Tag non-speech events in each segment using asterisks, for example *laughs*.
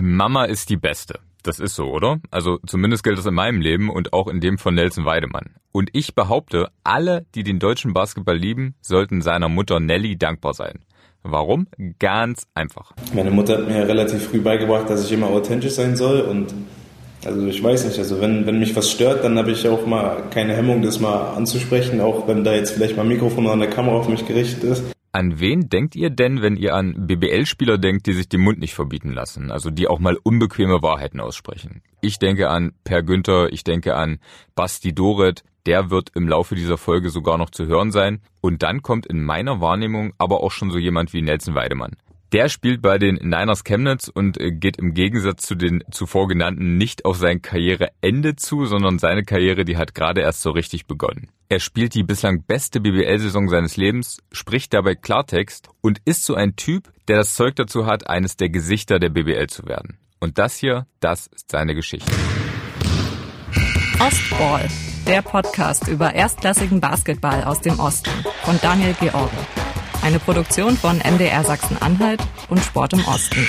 Mama ist die Beste. Das ist so, oder? Also zumindest gilt das in meinem Leben und auch in dem von Nelson Weidemann. Und ich behaupte, alle, die den deutschen Basketball lieben, sollten seiner Mutter Nelly dankbar sein. Warum? Ganz einfach. Meine Mutter hat mir relativ früh beigebracht, dass ich immer authentisch sein soll und also ich weiß nicht, also wenn, wenn mich was stört, dann habe ich auch mal keine Hemmung, das mal anzusprechen, auch wenn da jetzt vielleicht mal ein Mikrofon oder eine Kamera auf mich gerichtet ist. An wen denkt ihr denn, wenn ihr an BBL-Spieler denkt, die sich den Mund nicht verbieten lassen, also die auch mal unbequeme Wahrheiten aussprechen? Ich denke an Per Günther, ich denke an Basti Doret, der wird im Laufe dieser Folge sogar noch zu hören sein. Und dann kommt in meiner Wahrnehmung aber auch schon so jemand wie Nelson Weidemann. Der spielt bei den Niners Chemnitz und äh, geht im Gegensatz zu den zuvor genannten nicht auf sein Karriereende zu, sondern seine Karriere, die hat gerade erst so richtig begonnen. Er spielt die bislang beste BBL-Saison seines Lebens, spricht dabei Klartext und ist so ein Typ, der das Zeug dazu hat, eines der Gesichter der BBL zu werden. Und das hier, das ist seine Geschichte. Ostball, der Podcast über erstklassigen Basketball aus dem Osten von Daniel George. Eine Produktion von MDR Sachsen-Anhalt und Sport im Osten.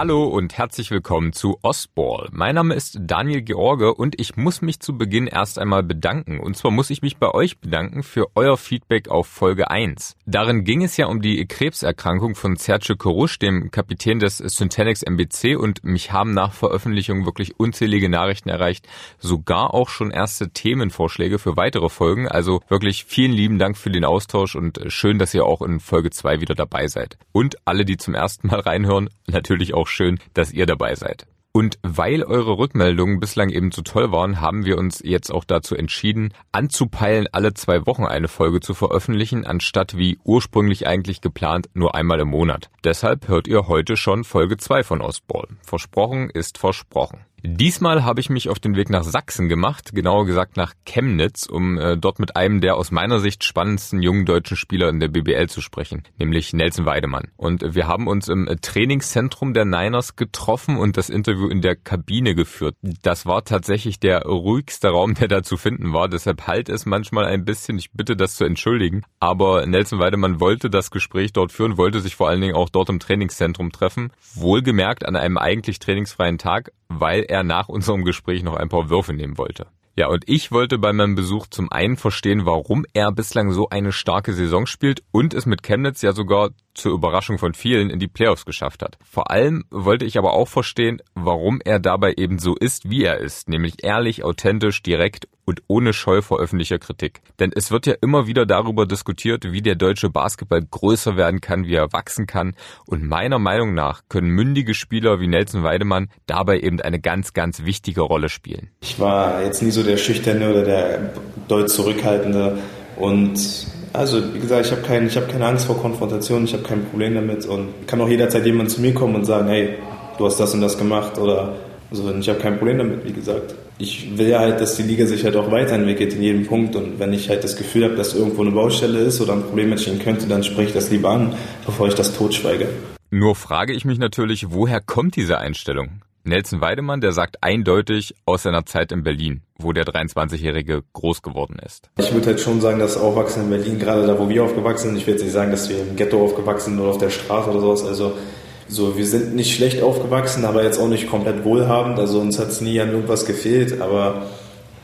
Hallo und herzlich willkommen zu Ostball. Mein Name ist Daniel George und ich muss mich zu Beginn erst einmal bedanken. Und zwar muss ich mich bei euch bedanken für euer Feedback auf Folge 1. Darin ging es ja um die Krebserkrankung von Sergio Korusch, dem Kapitän des Syntanix MBC und mich haben nach Veröffentlichung wirklich unzählige Nachrichten erreicht, sogar auch schon erste Themenvorschläge für weitere Folgen. Also wirklich vielen lieben Dank für den Austausch und schön, dass ihr auch in Folge 2 wieder dabei seid. Und alle, die zum ersten Mal reinhören, natürlich auch schön, dass ihr dabei seid. Und weil eure Rückmeldungen bislang eben so toll waren, haben wir uns jetzt auch dazu entschieden, anzupeilen, alle zwei Wochen eine Folge zu veröffentlichen, anstatt wie ursprünglich eigentlich geplant nur einmal im Monat. Deshalb hört ihr heute schon Folge 2 von Ostball. Versprochen ist versprochen. Diesmal habe ich mich auf den Weg nach Sachsen gemacht, genauer gesagt nach Chemnitz, um äh, dort mit einem der aus meiner Sicht spannendsten jungen deutschen Spieler in der BBL zu sprechen, nämlich Nelson Weidemann. Und wir haben uns im Trainingszentrum der Niners getroffen und das Interview in der Kabine geführt. Das war tatsächlich der ruhigste Raum, der da zu finden war, deshalb halt es manchmal ein bisschen, ich bitte das zu entschuldigen, aber Nelson Weidemann wollte das Gespräch dort führen, wollte sich vor allen Dingen auch dort im Trainingszentrum treffen, wohlgemerkt an einem eigentlich trainingsfreien Tag, weil er nach unserem Gespräch noch ein paar Würfe nehmen wollte. Ja, und ich wollte bei meinem Besuch zum einen verstehen, warum er bislang so eine starke Saison spielt und es mit Chemnitz ja sogar zur Überraschung von vielen in die Playoffs geschafft hat. Vor allem wollte ich aber auch verstehen, warum er dabei eben so ist, wie er ist, nämlich ehrlich, authentisch, direkt und ohne Scheu vor öffentlicher Kritik. Denn es wird ja immer wieder darüber diskutiert, wie der deutsche Basketball größer werden kann, wie er wachsen kann. Und meiner Meinung nach können mündige Spieler wie Nelson Weidemann dabei eben eine ganz, ganz wichtige Rolle spielen. Ich war jetzt nie so der Schüchterne oder der deutsch Zurückhaltende und also, wie gesagt, ich habe kein, hab keine Angst vor Konfrontation, ich habe kein Problem damit und kann auch jederzeit jemand zu mir kommen und sagen, hey, du hast das und das gemacht oder so. ich habe kein Problem damit, wie gesagt. Ich will ja halt, dass die Liga sich halt auch weiterentwickelt in jedem Punkt und wenn ich halt das Gefühl habe, dass irgendwo eine Baustelle ist oder ein Problem entstehen könnte, dann spreche ich das lieber an, bevor ich das totschweige. Nur frage ich mich natürlich, woher kommt diese Einstellung? Nelson Weidemann, der sagt eindeutig aus seiner Zeit in Berlin, wo der 23-Jährige groß geworden ist. Ich würde halt schon sagen, dass Aufwachsen in Berlin, gerade da, wo wir aufgewachsen sind, ich würde nicht sagen, dass wir im Ghetto aufgewachsen sind oder auf der Straße oder sowas, also so, wir sind nicht schlecht aufgewachsen, aber jetzt auch nicht komplett wohlhabend, also uns hat es nie an irgendwas gefehlt, aber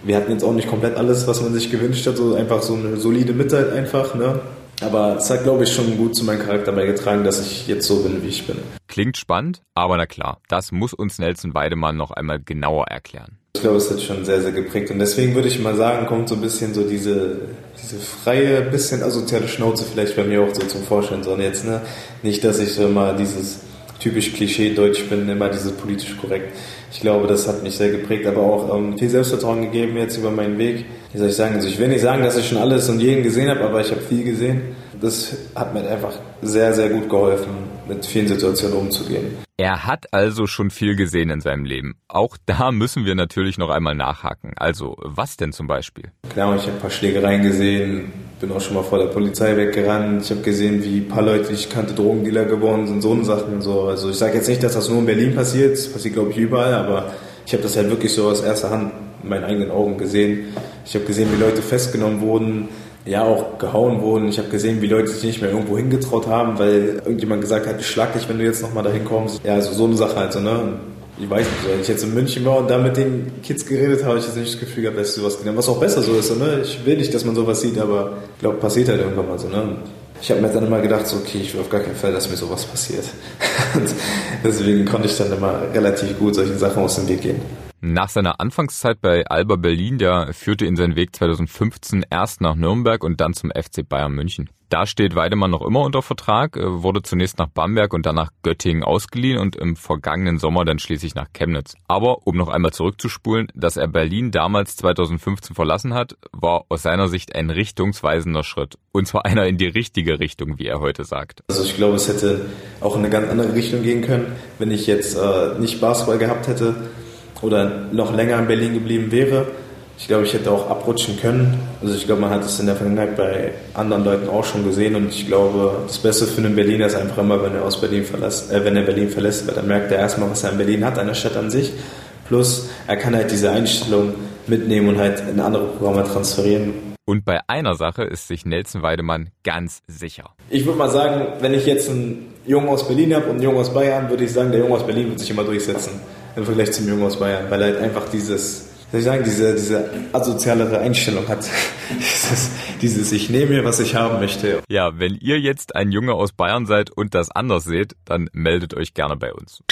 wir hatten jetzt auch nicht komplett alles, was man sich gewünscht hat, so einfach so eine solide Mitte einfach, ne? Aber es hat, glaube ich, schon gut zu meinem Charakter beigetragen, dass ich jetzt so bin, wie ich bin. Klingt spannend, aber na klar, das muss uns Nelson Weidemann noch einmal genauer erklären. Ich glaube, es hat schon sehr, sehr geprägt. Und deswegen würde ich mal sagen, kommt so ein bisschen so diese, diese freie, bisschen asoziale Schnauze vielleicht bei mir auch so zum Vorschein. So, und jetzt, ne? Nicht, dass ich so mal dieses typisch Klischee-Deutsch bin, immer dieses politisch korrekt. Ich glaube, das hat mich sehr geprägt, aber auch ähm, viel Selbstvertrauen gegeben jetzt über meinen Weg. Wie soll ich sagen? Also ich will nicht sagen, dass ich schon alles und jeden gesehen habe, aber ich habe viel gesehen. Das hat mir einfach sehr, sehr gut geholfen, mit vielen Situationen umzugehen. Er hat also schon viel gesehen in seinem Leben. Auch da müssen wir natürlich noch einmal nachhaken. Also, was denn zum Beispiel? Klar, ich habe ein paar Schlägereien gesehen, bin auch schon mal vor der Polizei weggerannt. Ich habe gesehen, wie ein paar Leute, die ich kannte, Drogendealer geworden sind, so eine Sachen. So. Also ich sage jetzt nicht, dass das nur in Berlin passiert, das passiert glaube ich überall, aber ich habe das halt wirklich so aus erster Hand in meinen eigenen Augen gesehen. Ich habe gesehen, wie Leute festgenommen wurden, ja auch gehauen wurden. Ich habe gesehen, wie Leute sich nicht mehr irgendwo hingetraut haben, weil irgendjemand gesagt hat, ich schlag dich, wenn du jetzt nochmal dahin kommst. Ja, also so eine Sache halt so, ne? Ich weiß nicht, wenn ich jetzt in München war und da mit den Kids geredet habe, ich jetzt nicht das Gefühl gehabt, dass sowas gelernt Was auch besser so ist, ne? Ich will nicht, dass man sowas sieht, aber ich glaube, passiert halt irgendwann mal so, ne? Ich habe mir dann immer gedacht, so, okay, ich will auf gar keinen Fall, dass mir sowas passiert. *laughs* und deswegen konnte ich dann immer relativ gut solchen Sachen aus dem Weg gehen. Nach seiner Anfangszeit bei Alba Berlin, der führte ihn seinen Weg 2015 erst nach Nürnberg und dann zum FC Bayern München. Da steht Weidemann noch immer unter Vertrag, äh, wurde zunächst nach Bamberg und dann nach Göttingen ausgeliehen und im vergangenen Sommer dann schließlich nach Chemnitz. Aber um noch einmal zurückzuspulen, dass er Berlin damals 2015 verlassen hat, war aus seiner Sicht ein richtungsweisender Schritt. Und zwar einer in die richtige Richtung, wie er heute sagt. Also ich glaube, es hätte auch in eine ganz andere Richtung gehen können, wenn ich jetzt äh, nicht Basketball gehabt hätte oder noch länger in Berlin geblieben wäre. Ich glaube, ich hätte auch abrutschen können. Also ich glaube, man hat es in der Vergangenheit bei anderen Leuten auch schon gesehen und ich glaube, das Beste für einen Berliner ist einfach immer, wenn er aus Berlin verlässt, äh, wenn er Berlin verlässt, weil dann merkt er erstmal, was er in Berlin hat, an der Stadt an sich. Plus, er kann halt diese Einstellung mitnehmen und halt in andere Programme transferieren. Und bei einer Sache ist sich Nelson Weidemann ganz sicher. Ich würde mal sagen, wenn ich jetzt einen Jungen aus Berlin habe und einen Jungen aus Bayern, würde ich sagen, der Junge aus Berlin wird sich immer durchsetzen im Vergleich zum Jungen aus Bayern, weil er halt einfach dieses, soll ich sagen, diese, diese asozialere Einstellung hat. *laughs* dieses, dieses, ich nehme mir, was ich haben möchte. Ja, wenn ihr jetzt ein Junge aus Bayern seid und das anders seht, dann meldet euch gerne bei uns.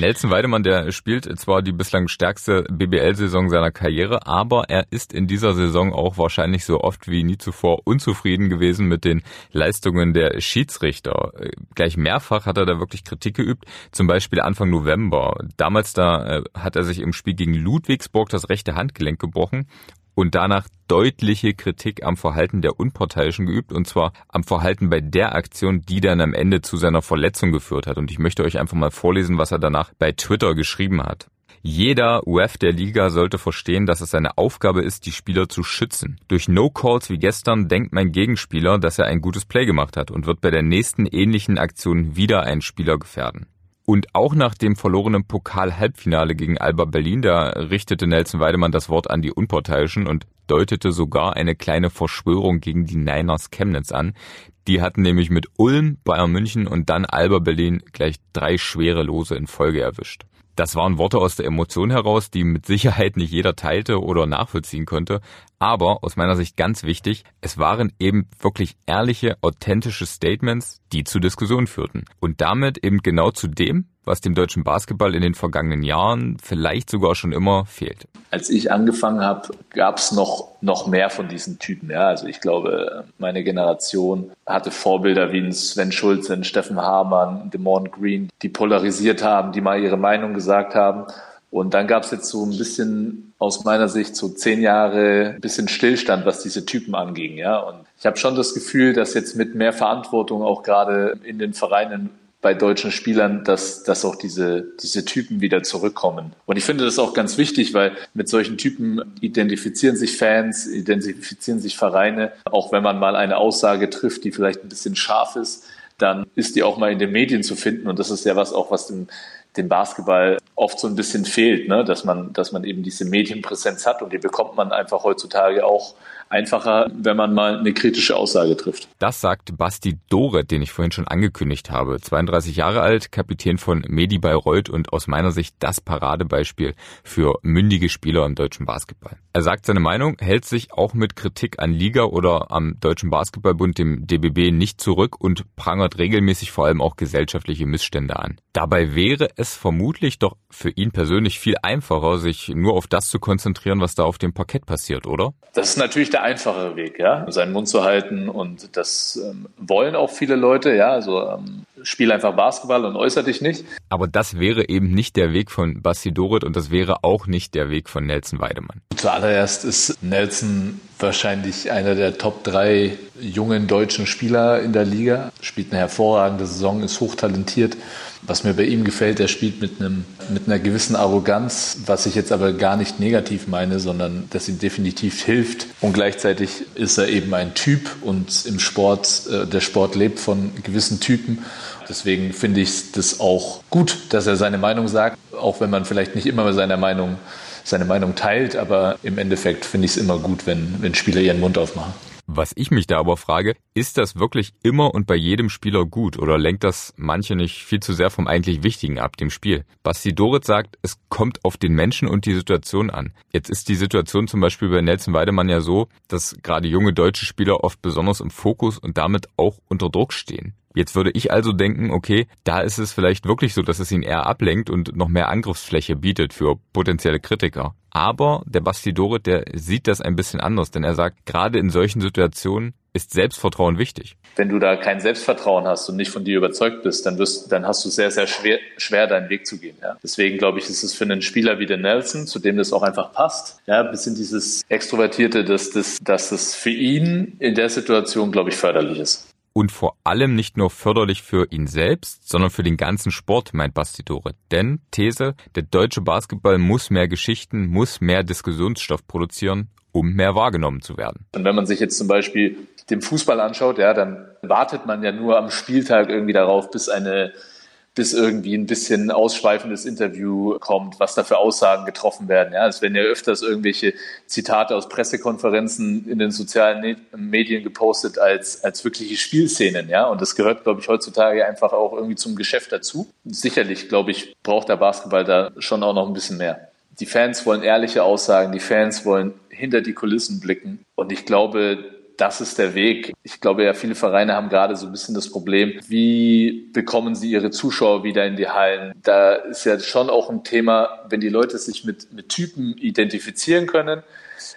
Nelson Weidemann, der spielt zwar die bislang stärkste BBL-Saison seiner Karriere, aber er ist in dieser Saison auch wahrscheinlich so oft wie nie zuvor unzufrieden gewesen mit den Leistungen der Schiedsrichter. Gleich mehrfach hat er da wirklich Kritik geübt, zum Beispiel Anfang November. Damals da äh, hat er sich im Spiel gegen Ludwigsburg das rechte Handgelenk gebrochen und danach deutliche Kritik am Verhalten der Unparteiischen geübt, und zwar am Verhalten bei der Aktion, die dann am Ende zu seiner Verletzung geführt hat. Und ich möchte euch einfach mal vorlesen, was er danach bei Twitter geschrieben hat. Jeder UF der Liga sollte verstehen, dass es seine Aufgabe ist, die Spieler zu schützen. Durch No-Calls wie gestern denkt mein Gegenspieler, dass er ein gutes Play gemacht hat und wird bei der nächsten ähnlichen Aktion wieder einen Spieler gefährden. Und auch nach dem verlorenen Pokal-Halbfinale gegen Alba Berlin, da richtete Nelson Weidemann das Wort an die Unparteiischen und deutete sogar eine kleine Verschwörung gegen die Niners Chemnitz an. Die hatten nämlich mit Ulm, Bayern München und dann Alba Berlin gleich drei schwere Lose in Folge erwischt. Das waren Worte aus der Emotion heraus, die mit Sicherheit nicht jeder teilte oder nachvollziehen konnte. Aber aus meiner Sicht ganz wichtig, es waren eben wirklich ehrliche, authentische Statements, die zu Diskussionen führten. Und damit eben genau zu dem, was dem deutschen Basketball in den vergangenen Jahren vielleicht sogar schon immer fehlt. Als ich angefangen habe, gab es noch, noch mehr von diesen Typen. Ja? Also ich glaube, meine Generation hatte Vorbilder wie Sven Schulze, Steffen Hamann, Demond Green, die polarisiert haben, die mal ihre Meinung gesagt haben. Und dann gab es jetzt so ein bisschen aus meiner Sicht so zehn Jahre ein bisschen Stillstand, was diese Typen anging. Ja? Und ich habe schon das Gefühl, dass jetzt mit mehr Verantwortung auch gerade in den Vereinen bei deutschen Spielern, dass, dass auch diese, diese Typen wieder zurückkommen. Und ich finde das auch ganz wichtig, weil mit solchen Typen identifizieren sich Fans, identifizieren sich Vereine. Auch wenn man mal eine Aussage trifft, die vielleicht ein bisschen scharf ist, dann ist die auch mal in den Medien zu finden. Und das ist ja was auch, was dem, dem Basketball oft so ein bisschen fehlt, ne? dass man, dass man eben diese Medienpräsenz hat und die bekommt man einfach heutzutage auch einfacher, wenn man mal eine kritische Aussage trifft. Das sagt Basti Doret, den ich vorhin schon angekündigt habe. 32 Jahre alt, Kapitän von Medi Bayreuth und aus meiner Sicht das Paradebeispiel für mündige Spieler im deutschen Basketball. Er sagt seine Meinung, hält sich auch mit Kritik an Liga oder am Deutschen Basketballbund, dem DBB, nicht zurück und prangert regelmäßig vor allem auch gesellschaftliche Missstände an. Dabei wäre es vermutlich doch für ihn persönlich viel einfacher, sich nur auf das zu konzentrieren, was da auf dem Parkett passiert, oder? Das ist natürlich der einfachere Weg, ja, seinen Mund zu halten und das ähm, wollen auch viele Leute, ja, also ähm, spiel einfach Basketball und äußere dich nicht. Aber das wäre eben nicht der Weg von Basti Dorit und das wäre auch nicht der Weg von Nelson Weidemann. Zuallererst ist Nelson wahrscheinlich einer der Top drei jungen deutschen Spieler in der Liga, spielt eine hervorragende Saison, ist hochtalentiert. Was mir bei ihm gefällt, er spielt mit, einem, mit einer gewissen Arroganz, was ich jetzt aber gar nicht negativ meine, sondern das ihm definitiv hilft. Und gleichzeitig ist er eben ein Typ und im Sport, äh, der Sport lebt von gewissen Typen. Deswegen finde ich das auch gut, dass er seine Meinung sagt, auch wenn man vielleicht nicht immer seiner Meinung seine Meinung teilt, aber im Endeffekt finde ich es immer gut, wenn, wenn Spieler ihren Mund aufmachen. Was ich mich da aber frage, ist das wirklich immer und bei jedem Spieler gut oder lenkt das manche nicht viel zu sehr vom eigentlich Wichtigen ab, dem Spiel? Basti Dorit sagt, es kommt auf den Menschen und die Situation an. Jetzt ist die Situation zum Beispiel bei Nelson Weidemann ja so, dass gerade junge deutsche Spieler oft besonders im Fokus und damit auch unter Druck stehen. Jetzt würde ich also denken, okay, da ist es vielleicht wirklich so, dass es ihn eher ablenkt und noch mehr Angriffsfläche bietet für potenzielle Kritiker. Aber der Basti Dorit, der sieht das ein bisschen anders, denn er sagt, gerade in solchen Situationen ist Selbstvertrauen wichtig. Wenn du da kein Selbstvertrauen hast und nicht von dir überzeugt bist, dann wirst, dann hast du sehr, sehr schwer, schwer deinen Weg zu gehen. Ja? Deswegen glaube ich, ist es für einen Spieler wie den Nelson, zu dem das auch einfach passt, ja, bisschen dieses Extrovertierte, dass das, dass das für ihn in der Situation, glaube ich, förderlich ist und vor allem nicht nur förderlich für ihn selbst, sondern für den ganzen Sport, meint Basti Dore. Denn, These, der deutsche Basketball muss mehr Geschichten, muss mehr Diskussionsstoff produzieren, um mehr wahrgenommen zu werden. Und wenn man sich jetzt zum Beispiel den Fußball anschaut, ja, dann wartet man ja nur am Spieltag irgendwie darauf, bis eine bis irgendwie ein bisschen ausschweifendes Interview kommt, was da für Aussagen getroffen werden. Ja, es werden ja öfters irgendwelche Zitate aus Pressekonferenzen in den sozialen Medien gepostet als, als wirkliche Spielszenen. Ja, und das gehört, glaube ich, heutzutage einfach auch irgendwie zum Geschäft dazu. Sicherlich, glaube ich, braucht der Basketball da schon auch noch ein bisschen mehr. Die Fans wollen ehrliche Aussagen, die Fans wollen hinter die Kulissen blicken. Und ich glaube, das ist der Weg. Ich glaube ja, viele Vereine haben gerade so ein bisschen das Problem, wie bekommen sie ihre Zuschauer wieder in die Hallen? Da ist ja schon auch ein Thema, wenn die Leute sich mit, mit Typen identifizieren können,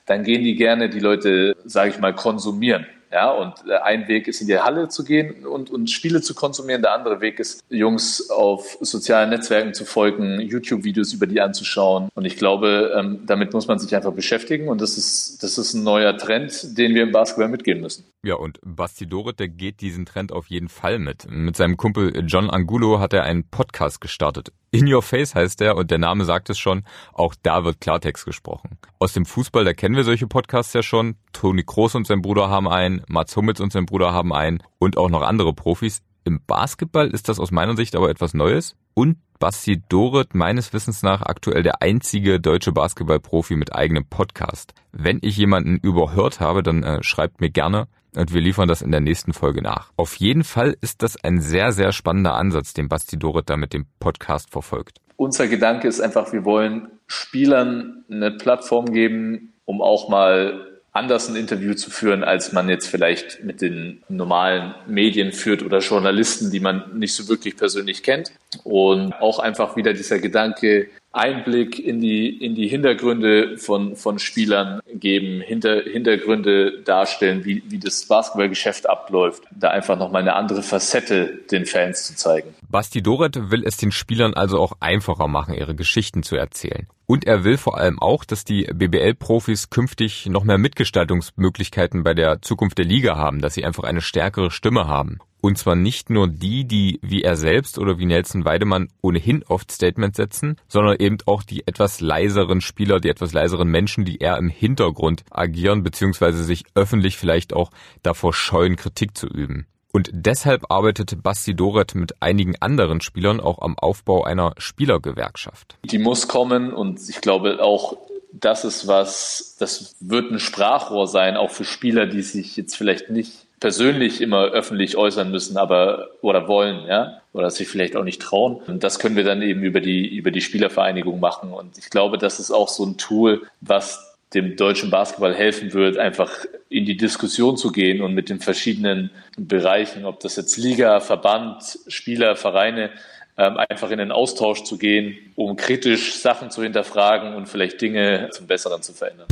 dann gehen die gerne die Leute, sage ich mal, konsumieren. Ja, und äh, ein Weg ist in die Halle zu gehen und, und Spiele zu konsumieren. Der andere Weg ist, Jungs auf sozialen Netzwerken zu folgen, YouTube-Videos über die anzuschauen. Und ich glaube, ähm, damit muss man sich einfach beschäftigen. Und das ist, das ist ein neuer Trend, den wir im Basketball mitgehen müssen. Ja, und Basti Dorit, der geht diesen Trend auf jeden Fall mit. Mit seinem Kumpel John Angulo hat er einen Podcast gestartet. In Your Face heißt er und der Name sagt es schon, auch da wird Klartext gesprochen. Aus dem Fußball, da kennen wir solche Podcasts ja schon. Toni Kroos und sein Bruder haben einen, Mats Hummels und sein Bruder haben einen und auch noch andere Profis. Im Basketball ist das aus meiner Sicht aber etwas Neues. Und Basti Doret meines Wissens nach aktuell der einzige deutsche Basketballprofi mit eigenem Podcast. Wenn ich jemanden überhört habe, dann äh, schreibt mir gerne und wir liefern das in der nächsten Folge nach. Auf jeden Fall ist das ein sehr, sehr spannender Ansatz, den Basti Doret da mit dem Podcast verfolgt. Unser Gedanke ist einfach, wir wollen Spielern eine Plattform geben, um auch mal anders ein Interview zu führen, als man jetzt vielleicht mit den normalen Medien führt oder Journalisten, die man nicht so wirklich persönlich kennt. Und auch einfach wieder dieser Gedanke, Einblick in die, in die Hintergründe von, von Spielern geben, Hinter, Hintergründe darstellen, wie, wie das Basketballgeschäft abläuft, da einfach nochmal eine andere Facette den Fans zu zeigen. Basti Doret will es den Spielern also auch einfacher machen, ihre Geschichten zu erzählen. Und er will vor allem auch, dass die BBL-Profis künftig noch mehr Mitgestaltungsmöglichkeiten bei der Zukunft der Liga haben, dass sie einfach eine stärkere Stimme haben. Und zwar nicht nur die, die wie er selbst oder wie Nelson Weidemann ohnehin oft Statements setzen, sondern eben auch die etwas leiseren Spieler, die etwas leiseren Menschen, die eher im Hintergrund agieren, beziehungsweise sich öffentlich vielleicht auch davor scheuen, Kritik zu üben. Und deshalb arbeitet Basti Doret mit einigen anderen Spielern auch am Aufbau einer Spielergewerkschaft. Die muss kommen und ich glaube auch, das ist was, das wird ein Sprachrohr sein, auch für Spieler, die sich jetzt vielleicht nicht persönlich immer öffentlich äußern müssen, aber oder wollen, ja, oder sich vielleicht auch nicht trauen. Und das können wir dann eben über die über die Spielervereinigung machen. Und ich glaube, das ist auch so ein Tool, was dem deutschen Basketball helfen wird, einfach in die Diskussion zu gehen und mit den verschiedenen Bereichen, ob das jetzt Liga, Verband, Spieler, Vereine, ähm, einfach in den Austausch zu gehen, um kritisch Sachen zu hinterfragen und vielleicht Dinge zum Besseren zu verändern.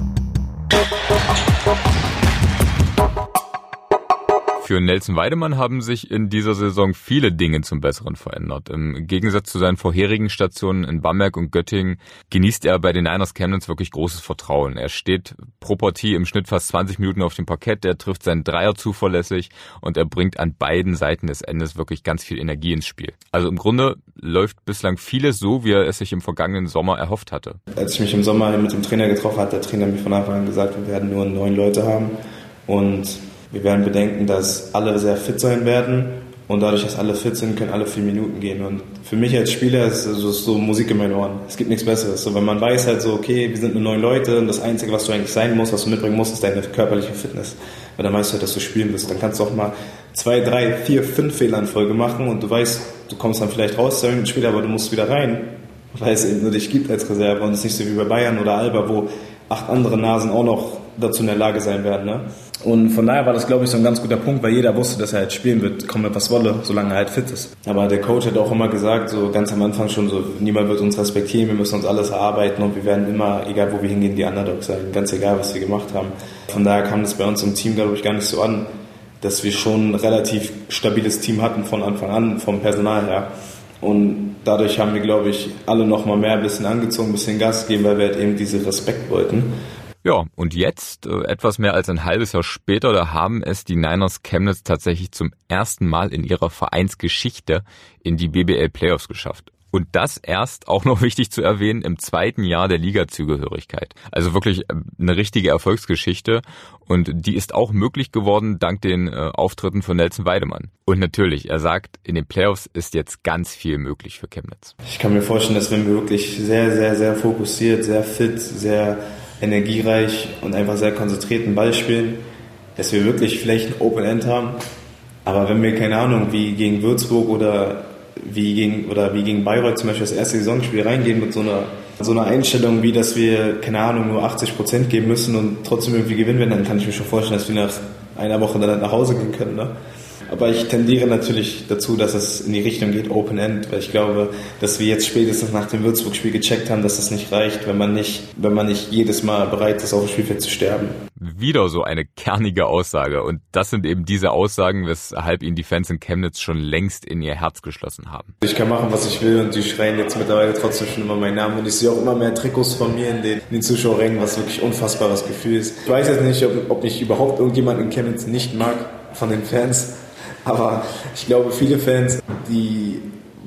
Für Nelson Weidemann haben sich in dieser Saison viele Dinge zum Besseren verändert. Im Gegensatz zu seinen vorherigen Stationen in Bamberg und Göttingen genießt er bei den Niners Chemnitz wirklich großes Vertrauen. Er steht pro Partie im Schnitt fast 20 Minuten auf dem Parkett, er trifft seinen Dreier zuverlässig und er bringt an beiden Seiten des Endes wirklich ganz viel Energie ins Spiel. Also im Grunde läuft bislang vieles so, wie er es sich im vergangenen Sommer erhofft hatte. Als ich mich im Sommer mit dem Trainer getroffen hat der Trainer mir von Anfang an gesagt, wir werden nur neun Leute haben und wir werden bedenken, dass alle sehr fit sein werden Und dadurch, dass alle fit sind, können alle vier Minuten gehen. Und für mich als Spieler ist es so Musik in meinen Ohren. Es gibt nichts Besseres. So, wenn man weiß halt so, okay, wir sind nur neun Leute und das Einzige, was du eigentlich sein musst, was du mitbringen musst, ist deine körperliche Fitness. Weil dann weißt du halt, dass du spielen wirst. Dann kannst du auch mal zwei, drei, vier, fünf Fehler in Folge machen und du weißt, du kommst dann vielleicht raus zu irgendeinem Spiel, aber du musst wieder rein, weil es eben nur dich gibt als Reserve und es ist nicht so wie bei Bayern oder Alba, wo acht andere Nasen auch noch dazu in der Lage sein werden. Ne? Und von daher war das, glaube ich, so ein ganz guter Punkt, weil jeder wusste, dass er halt spielen wird, komme was wolle, solange er halt fit ist. Aber der Coach hat auch immer gesagt, so ganz am Anfang schon so, niemand wird uns respektieren, wir müssen uns alles erarbeiten und wir werden immer, egal wo wir hingehen, die Underdogs sein, ganz egal, was wir gemacht haben. Von daher kam das bei uns im Team, glaube ich, gar nicht so an, dass wir schon ein relativ stabiles Team hatten von Anfang an, vom Personal her. Und dadurch haben wir, glaube ich, alle noch mal mehr ein bisschen angezogen, ein bisschen Gas gegeben, weil wir halt eben diese Respekt wollten. Ja, und jetzt, äh, etwas mehr als ein halbes Jahr später, da haben es die Niners Chemnitz tatsächlich zum ersten Mal in ihrer Vereinsgeschichte in die BBL Playoffs geschafft. Und das erst, auch noch *laughs* wichtig zu erwähnen, im zweiten Jahr der Liga-Zugehörigkeit. Also wirklich äh, eine richtige Erfolgsgeschichte. Und die ist auch möglich geworden dank den äh, Auftritten von Nelson Weidemann. Und natürlich, er sagt, in den Playoffs ist jetzt ganz viel möglich für Chemnitz. Ich kann mir vorstellen, dass wenn wir wirklich sehr, sehr, sehr fokussiert, sehr fit, sehr energiereich und einfach sehr konzentrierten Ball spielen, dass wir wirklich vielleicht ein Open End haben. Aber wenn wir, keine Ahnung, wie gegen Würzburg oder wie gegen, oder wie gegen Bayreuth zum Beispiel das erste Saisonspiel reingehen mit so einer, so einer Einstellung, wie dass wir, keine Ahnung, nur 80 Prozent geben müssen und trotzdem irgendwie gewinnen werden, dann kann ich mir schon vorstellen, dass wir nach einer Woche dann nach Hause gehen können. Ne? Aber ich tendiere natürlich dazu, dass es in die Richtung geht, Open End, weil ich glaube, dass wir jetzt spätestens nach dem Würzburg-Spiel gecheckt haben, dass es nicht reicht, wenn man nicht, wenn man nicht jedes Mal bereit ist, auf dem Spielfeld zu sterben. Wieder so eine kernige Aussage. Und das sind eben diese Aussagen, weshalb ihn die Fans in Chemnitz schon längst in ihr Herz geschlossen haben. Ich kann machen, was ich will und die schreien jetzt mittlerweile trotzdem schon immer meinen Namen. Und ich sehe auch immer mehr Trikots von mir in den, in den Zuschauerrängen, was wirklich unfassbares Gefühl ist. Ich weiß jetzt nicht, ob, ob mich überhaupt irgendjemand in Chemnitz nicht mag von den Fans. Aber ich glaube, viele Fans, die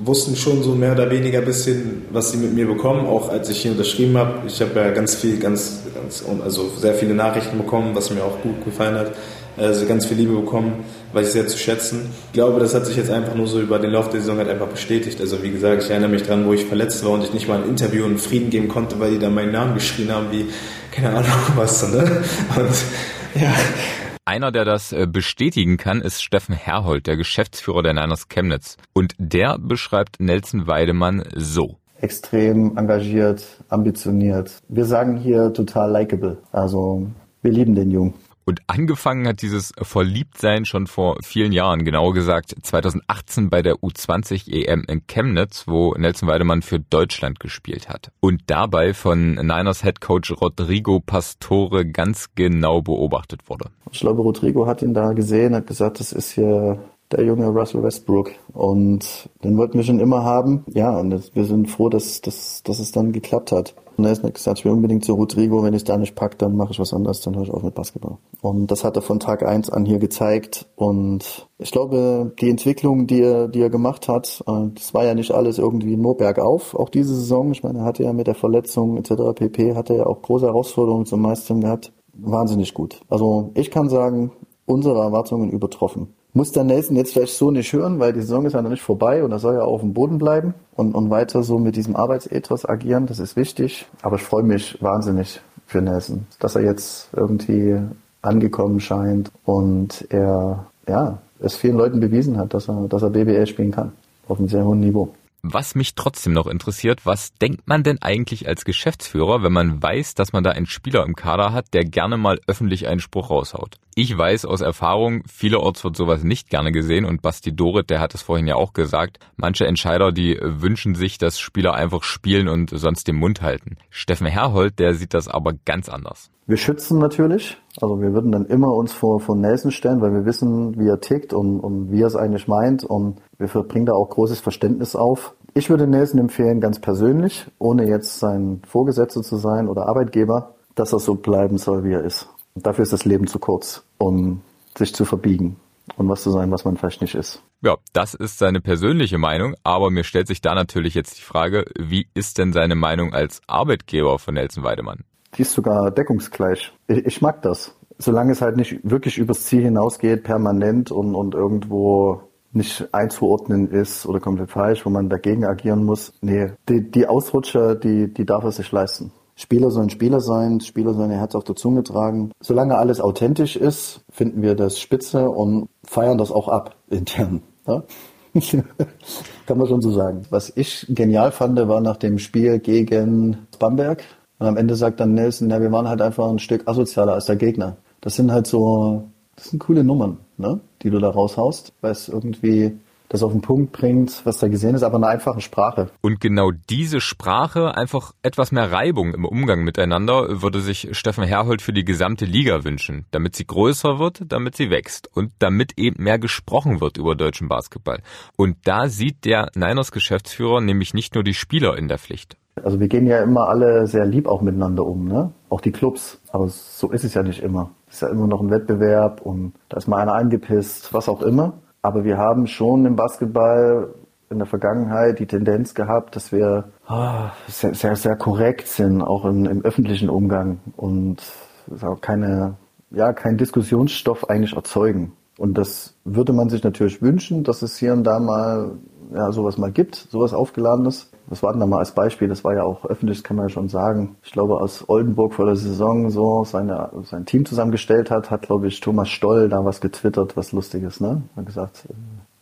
wussten schon so mehr oder weniger ein bisschen, was sie mit mir bekommen, auch als ich hier unterschrieben habe. Ich habe ja ganz viel, ganz, ganz, also sehr viele Nachrichten bekommen, was mir auch gut gefallen hat. Also ganz viel Liebe bekommen, weil ich sehr zu schätzen. Ich glaube, das hat sich jetzt einfach nur so über den Lauf der Saison halt einfach bestätigt. Also wie gesagt, ich erinnere mich dran, wo ich verletzt war und ich nicht mal ein Interview und Frieden geben konnte, weil die da meinen Namen geschrien haben, wie, keine Ahnung *laughs* was, ne? Und ja, einer, der das äh, bestätigen kann, ist Steffen Herhold, der Geschäftsführer der Niners Chemnitz. Und der beschreibt Nelson Weidemann so. Extrem engagiert, ambitioniert. Wir sagen hier total likable. Also wir lieben den Jungen. Und angefangen hat dieses Verliebtsein schon vor vielen Jahren, genauer gesagt 2018 bei der U20 EM in Chemnitz, wo Nelson Weidemann für Deutschland gespielt hat. Und dabei von Niners Head Coach Rodrigo Pastore ganz genau beobachtet wurde. Ich glaube, Rodrigo hat ihn da gesehen, hat gesagt, das ist hier der junge Russell Westbrook. Und den wollten wir schon immer haben. Ja, und wir sind froh, dass, dass, dass es dann geklappt hat. Und er ist gesagt, ich will unbedingt zu Rodrigo, wenn ich da nicht pack, dann mache ich was anderes, dann höre ich auf mit Basketball. Und das hat er von Tag eins an hier gezeigt. Und ich glaube, die Entwicklung, die er, die er gemacht hat, äh, das war ja nicht alles irgendwie nur bergauf. Auch diese Saison, ich meine, er hatte ja mit der Verletzung etc. pp. hatte er ja auch große Herausforderungen zum Meistern gehabt. Wahnsinnig gut. Also ich kann sagen, unsere Erwartungen übertroffen muss der Nelson jetzt vielleicht so nicht hören, weil die Saison ist ja noch nicht vorbei und er soll ja auf dem Boden bleiben und, und weiter so mit diesem Arbeitsethos agieren. Das ist wichtig. Aber ich freue mich wahnsinnig für Nelson, dass er jetzt irgendwie angekommen scheint und er, ja, es vielen Leuten bewiesen hat, dass er, dass er BBL spielen kann. Auf einem sehr hohen Niveau. Was mich trotzdem noch interessiert, was denkt man denn eigentlich als Geschäftsführer, wenn man weiß, dass man da einen Spieler im Kader hat, der gerne mal öffentlich einen Spruch raushaut? Ich weiß aus Erfahrung, vielerorts wird sowas nicht gerne gesehen und Basti Dorit, der hat es vorhin ja auch gesagt, manche Entscheider, die wünschen sich, dass Spieler einfach spielen und sonst den Mund halten. Steffen Herhold, der sieht das aber ganz anders. Wir schützen natürlich, also wir würden dann immer uns vor, vor Nelson stellen, weil wir wissen, wie er tickt und, und wie er es eigentlich meint und wir bringen da auch großes Verständnis auf. Ich würde Nelson empfehlen, ganz persönlich, ohne jetzt sein Vorgesetzter zu sein oder Arbeitgeber, dass er so bleiben soll, wie er ist. Dafür ist das Leben zu kurz, um sich zu verbiegen und was zu sein, was man vielleicht nicht ist. Ja, das ist seine persönliche Meinung, aber mir stellt sich da natürlich jetzt die Frage, wie ist denn seine Meinung als Arbeitgeber von Nelson Weidemann? Die ist sogar deckungsgleich. Ich, ich mag das. Solange es halt nicht wirklich übers Ziel hinausgeht, permanent und, und irgendwo nicht einzuordnen ist oder komplett falsch, wo man dagegen agieren muss. Nee, die, die Ausrutscher, die, die darf er sich leisten. Spieler sollen Spieler sein, Spieler sollen ihr Herz auf der Zunge tragen. Solange alles authentisch ist, finden wir das spitze und feiern das auch ab *laughs* intern. Ja? *laughs* Kann man schon so sagen. Was ich genial fand, war nach dem Spiel gegen Bamberg. Und am Ende sagt dann Nelson, ja, wir waren halt einfach ein Stück asozialer als der Gegner. Das sind halt so, das sind coole Nummern, ne? die du da raushaust, weil es irgendwie das auf den Punkt bringt, was da gesehen ist, aber eine einfache Sprache. Und genau diese Sprache, einfach etwas mehr Reibung im Umgang miteinander, würde sich Steffen Herhold für die gesamte Liga wünschen, damit sie größer wird, damit sie wächst und damit eben mehr gesprochen wird über deutschen Basketball. Und da sieht der Niners Geschäftsführer nämlich nicht nur die Spieler in der Pflicht. Also wir gehen ja immer alle sehr lieb auch miteinander um, ne? Auch die Clubs. Aber so ist es ja nicht immer. Es ist ja immer noch ein Wettbewerb und da ist mal einer angepisst, was auch immer. Aber wir haben schon im Basketball in der Vergangenheit die Tendenz gehabt, dass wir oh, sehr, sehr, sehr, korrekt sind, auch im, im öffentlichen Umgang und keine, ja, keinen Diskussionsstoff eigentlich erzeugen. Und das würde man sich natürlich wünschen, dass es hier und da mal ja, sowas mal gibt, sowas aufgeladenes. Was war denn da mal als Beispiel? Das war ja auch öffentlich, das kann man ja schon sagen. Ich glaube, aus Oldenburg vor der Saison so seine, sein Team zusammengestellt hat, hat, glaube ich, Thomas Stoll da was getwittert, was Lustiges, ne? Hat gesagt, äh,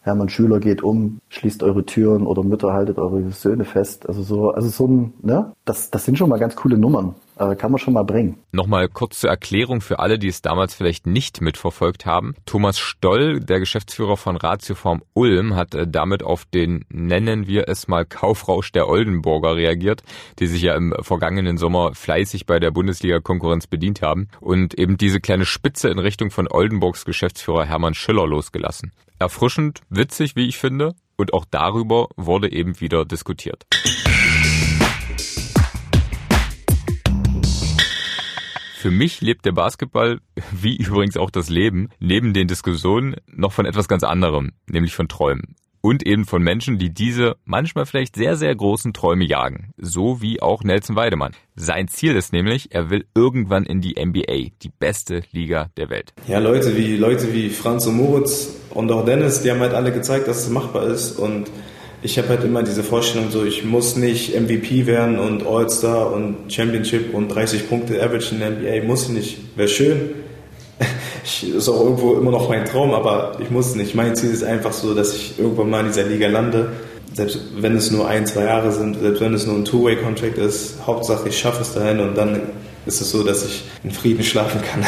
Hermann Schüler geht um, schließt eure Türen oder Mütter haltet eure Söhne fest. Also so, also so ein, ne? Das, das sind schon mal ganz coole Nummern. Kann man schon mal bringen. Nochmal kurz zur Erklärung für alle, die es damals vielleicht nicht mitverfolgt haben. Thomas Stoll, der Geschäftsführer von Ratioform Ulm, hat äh, damit auf den, nennen wir es mal, Kaufrausch der Oldenburger reagiert, die sich ja im vergangenen Sommer fleißig bei der Bundesliga-Konkurrenz bedient haben und eben diese kleine Spitze in Richtung von Oldenburgs Geschäftsführer Hermann Schiller losgelassen. Erfrischend, witzig, wie ich finde, und auch darüber wurde eben wieder diskutiert. Für mich lebt der Basketball, *laughs* wie übrigens auch das Leben, neben den Diskussionen noch von etwas ganz anderem, nämlich von Träumen. Und eben von Menschen, die diese manchmal vielleicht sehr, sehr großen Träume jagen. So wie auch Nelson Weidemann. Sein Ziel ist nämlich, er will irgendwann in die NBA, die beste Liga der Welt. Ja, Leute wie, Leute wie Franz und Moritz und auch Dennis, die haben halt alle gezeigt, dass es machbar ist und ich habe halt immer diese Vorstellung, so ich muss nicht MVP werden und All-Star und Championship und 30 Punkte Average in der NBA, muss ich nicht. Wäre schön. *laughs* Ich, ist auch irgendwo immer noch mein Traum, aber ich muss nicht. Mein Ziel ist einfach so, dass ich irgendwann mal in dieser Liga lande. Selbst wenn es nur ein, zwei Jahre sind, selbst wenn es nur ein Two-Way-Contract ist, Hauptsache ich schaffe es dahin und dann ist es so, dass ich in Frieden *laughs* schlafen kann,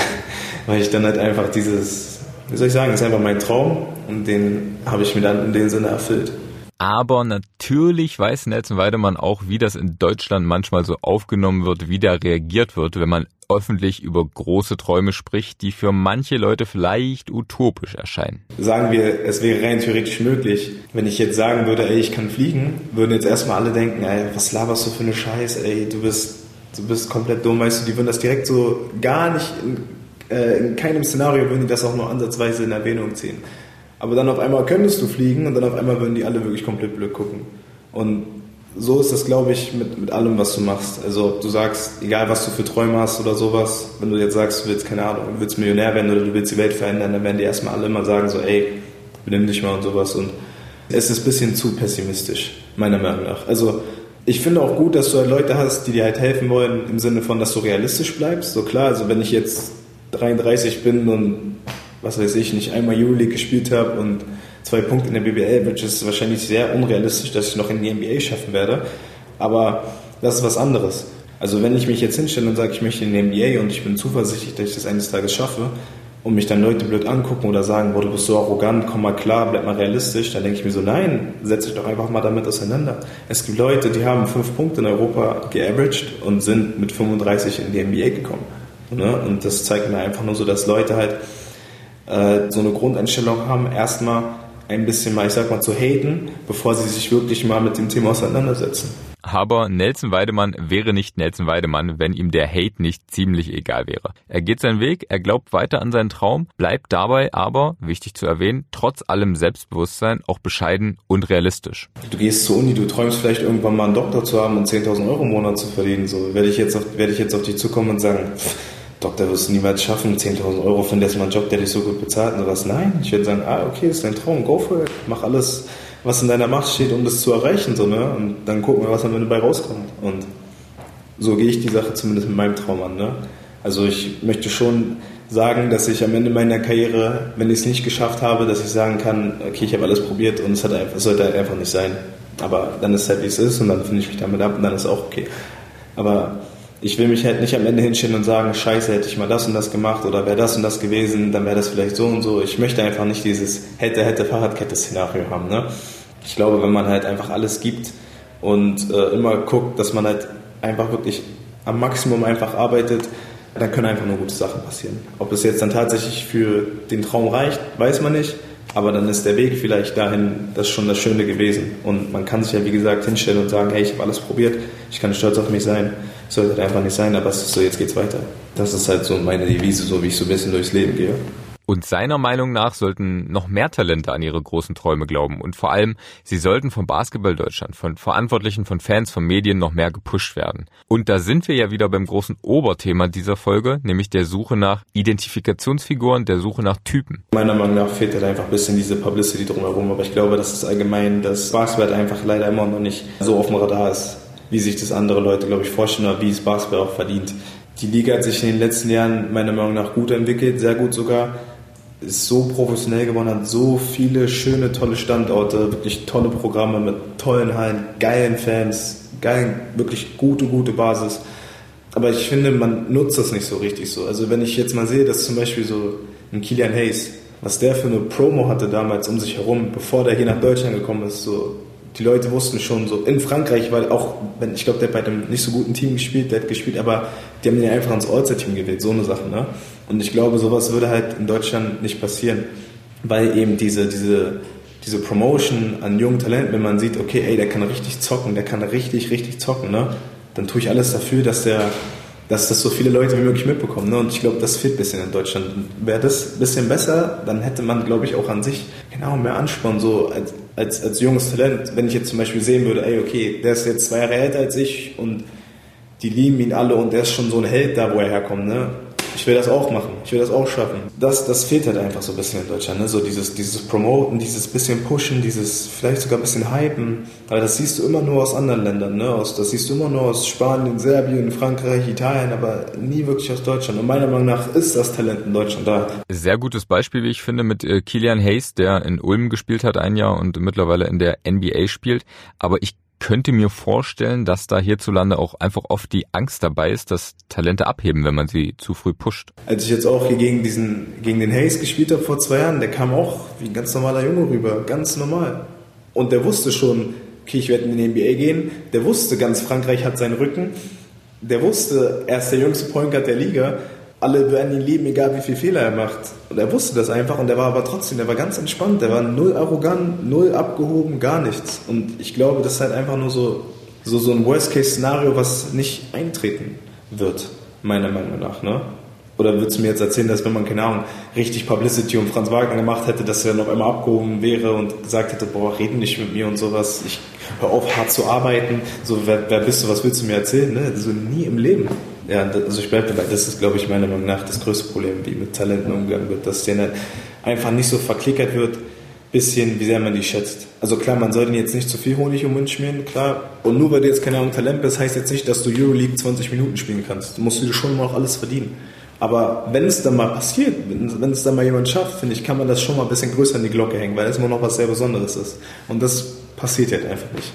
weil ich dann halt einfach dieses, wie soll ich sagen, ist einfach mein Traum und den habe ich mir dann in dem Sinne erfüllt. Aber natürlich weiß Nelson Weidemann auch, wie das in Deutschland manchmal so aufgenommen wird, wie da reagiert wird, wenn man öffentlich über große Träume spricht, die für manche Leute vielleicht utopisch erscheinen. Sagen wir, es wäre rein theoretisch möglich. Wenn ich jetzt sagen würde, ey, ich kann fliegen, würden jetzt erstmal alle denken, ey, was laberst du für eine Scheiße, ey, du bist, du bist komplett dumm, weißt du, die würden das direkt so gar nicht, in, äh, in keinem Szenario würden die das auch nur ansatzweise in Erwähnung ziehen. Aber dann auf einmal könntest du fliegen und dann auf einmal würden die alle wirklich komplett blöd gucken. Und so ist das, glaube ich, mit, mit allem, was du machst. Also ob du sagst, egal was du für Träume hast oder sowas, wenn du jetzt sagst, du willst, keine Ahnung, du willst Millionär werden oder du willst die Welt verändern, dann werden die erstmal alle immer sagen, so, ey, benimm dich mal und sowas. Und es ist ein bisschen zu pessimistisch, meiner Meinung nach. Also ich finde auch gut, dass du halt Leute hast, die dir halt helfen wollen, im Sinne von, dass du realistisch bleibst. So klar, also wenn ich jetzt 33 bin und was weiß ich, nicht einmal Euroleague gespielt habe und zwei Punkte in der BBL, which ist wahrscheinlich sehr unrealistisch, dass ich noch in die NBA schaffen werde. Aber das ist was anderes. Also wenn ich mich jetzt hinstelle und sage, ich möchte in die NBA und ich bin zuversichtlich, dass ich das eines Tages schaffe und mich dann Leute blöd angucken oder sagen, boah, du bist so arrogant, komm mal klar, bleib mal realistisch, dann denke ich mir so, nein, setz dich doch einfach mal damit auseinander. Es gibt Leute, die haben fünf Punkte in Europa geaveraged und sind mit 35 in die NBA gekommen. Ne? Und das zeigt mir einfach nur so, dass Leute halt äh, so eine Grundeinstellung haben, erstmal ein bisschen mal, ich sag mal, zu haten, bevor sie sich wirklich mal mit dem Thema auseinandersetzen. Aber Nelson Weidemann wäre nicht Nelson Weidemann, wenn ihm der Hate nicht ziemlich egal wäre. Er geht seinen Weg, er glaubt weiter an seinen Traum, bleibt dabei aber, wichtig zu erwähnen, trotz allem Selbstbewusstsein auch bescheiden und realistisch. Du gehst zur Uni, du träumst vielleicht irgendwann mal einen Doktor zu haben und 10.000 Euro im Monat zu verdienen. So werde ich jetzt auf, werde ich jetzt auf dich zukommen und sagen, pff, Doktor wirst du niemals schaffen, 10.000 Euro für einen Job, der dich so gut bezahlt und sowas. Nein, ich würde sagen, ah, okay, ist dein Traum, go for it, mach alles, was in deiner Macht steht, um das zu erreichen, so, ne? Und dann gucken wir, was am Ende dabei rauskommt. Und so gehe ich die Sache zumindest mit meinem Traum an, ne? Also ich möchte schon sagen, dass ich am Ende meiner Karriere, wenn ich es nicht geschafft habe, dass ich sagen kann, okay, ich habe alles probiert und es, hat einfach, es sollte einfach nicht sein. Aber dann ist es halt, wie es ist und dann finde ich mich damit ab und dann ist es auch okay. Aber ich will mich halt nicht am Ende hinstellen und sagen, scheiße, hätte ich mal das und das gemacht oder wäre das und das gewesen, dann wäre das vielleicht so und so. Ich möchte einfach nicht dieses hätte, hätte, Fahrradkette-Szenario haben. Ne? Ich glaube, wenn man halt einfach alles gibt und äh, immer guckt, dass man halt einfach wirklich am Maximum einfach arbeitet, dann können einfach nur gute Sachen passieren. Ob es jetzt dann tatsächlich für den Traum reicht, weiß man nicht. Aber dann ist der Weg vielleicht dahin das schon das Schöne gewesen. Und man kann sich ja, wie gesagt, hinstellen und sagen, hey, ich habe alles probiert, ich kann stolz auf mich sein. Sollte halt einfach nicht sein, aber es ist so, jetzt geht's weiter. Das ist halt so meine Devise, so wie ich so ein bisschen durchs Leben gehe. Und seiner Meinung nach sollten noch mehr Talente an ihre großen Träume glauben. Und vor allem, sie sollten vom Basketball Deutschland, von Verantwortlichen, von Fans, von Medien noch mehr gepusht werden. Und da sind wir ja wieder beim großen Oberthema dieser Folge, nämlich der Suche nach Identifikationsfiguren, der Suche nach Typen. Meiner Meinung nach fehlt halt einfach ein bisschen diese Publicity drumherum. Aber ich glaube, das ist allgemein, dass Basketball einfach leider immer noch nicht so auf dem Radar ist, wie sich das andere Leute, glaube ich, vorstellen oder wie es Basketball auch verdient. Die Liga hat sich in den letzten Jahren meiner Meinung nach gut entwickelt, sehr gut sogar ist so professionell geworden, hat so viele schöne, tolle Standorte, wirklich tolle Programme mit tollen Hallen, geilen Fans, geilen, wirklich gute, gute Basis. Aber ich finde, man nutzt das nicht so richtig so. Also wenn ich jetzt mal sehe, dass zum Beispiel so ein Kilian Hayes, was der für eine Promo hatte damals um sich herum, bevor der hier nach Deutschland gekommen ist, so die Leute wussten schon so in Frankreich, weil auch, wenn ich glaube, der hat bei einem nicht so guten Team gespielt, der hat gespielt, aber die haben ihn einfach ins All-Star-Team gewählt, so eine Sache, ne? Und ich glaube, sowas würde halt in Deutschland nicht passieren, weil eben diese, diese, diese Promotion an jungen Talenten, wenn man sieht, okay, ey, der kann richtig zocken, der kann richtig, richtig zocken, ne? Dann tue ich alles dafür, dass der, dass das so viele Leute wie möglich mitbekommen. Ne? Und ich glaube, das fehlt ein bisschen in Deutschland. Wäre das ein bisschen besser, dann hätte man, glaube ich, auch an sich genau mehr Ansporn, so als, als, als junges Talent. Wenn ich jetzt zum Beispiel sehen würde, ey, okay, der ist jetzt zwei Jahre älter als ich und die lieben ihn alle und der ist schon so ein Held da, wo er herkommt. Ne? Ich will das auch machen, ich will das auch schaffen. Das, das fehlt halt einfach so ein bisschen in Deutschland, ne? so dieses, dieses Promoten, dieses bisschen Pushen, dieses vielleicht sogar ein bisschen Hypen, aber das siehst du immer nur aus anderen Ländern, ne? aus, das siehst du immer nur aus Spanien, Serbien, Frankreich, Italien, aber nie wirklich aus Deutschland. Und meiner Meinung nach ist das Talent in Deutschland da. Sehr gutes Beispiel, wie ich finde, mit äh, Kilian Hayes, der in Ulm gespielt hat ein Jahr und mittlerweile in der NBA spielt, aber ich könnte mir vorstellen, dass da hierzulande auch einfach oft die Angst dabei ist, dass Talente abheben, wenn man sie zu früh pusht. Als ich jetzt auch hier gegen diesen, gegen den Hayes gespielt habe vor zwei Jahren, der kam auch wie ein ganz normaler Junge rüber, ganz normal. Und der wusste schon, okay, ich werde in die NBA gehen. Der wusste, ganz Frankreich hat seinen Rücken. Der wusste, er ist der jüngste Point Guard der Liga alle werden ihn lieben, egal wie viel Fehler er macht. Und er wusste das einfach und er war aber trotzdem, der war ganz entspannt, der war null arrogant, null abgehoben, gar nichts. Und ich glaube, das ist halt einfach nur so, so, so ein Worst-Case-Szenario, was nicht eintreten wird, meiner Meinung nach. Ne? Oder würdest du mir jetzt erzählen, dass wenn man, keine Ahnung, richtig Publicity um Franz Wagner gemacht hätte, dass er noch einmal abgehoben wäre und gesagt hätte, boah, reden nicht mit mir und sowas, ich hör auf, hart zu arbeiten, so, wer, wer bist du, was willst du mir erzählen? Ne? So nie im Leben. Ja, also ich bleibe dabei, das ist, glaube ich, meiner Meinung nach das größte Problem, wie mit Talenten umgegangen wird, dass denen einfach nicht so verklickert wird, bisschen, wie sehr man die schätzt. Also klar, man sollte jetzt nicht zu viel Honig um den Mund schmieren, klar. Und nur weil du jetzt keine Ahnung Talent bist, heißt jetzt nicht, dass du Euroleague 20 Minuten spielen kannst. Du musst dir schon mal auch alles verdienen. Aber wenn es dann mal passiert, wenn es dann mal jemand schafft, finde ich, kann man das schon mal ein bisschen größer an die Glocke hängen, weil es immer noch was sehr Besonderes ist. Und das passiert halt einfach nicht.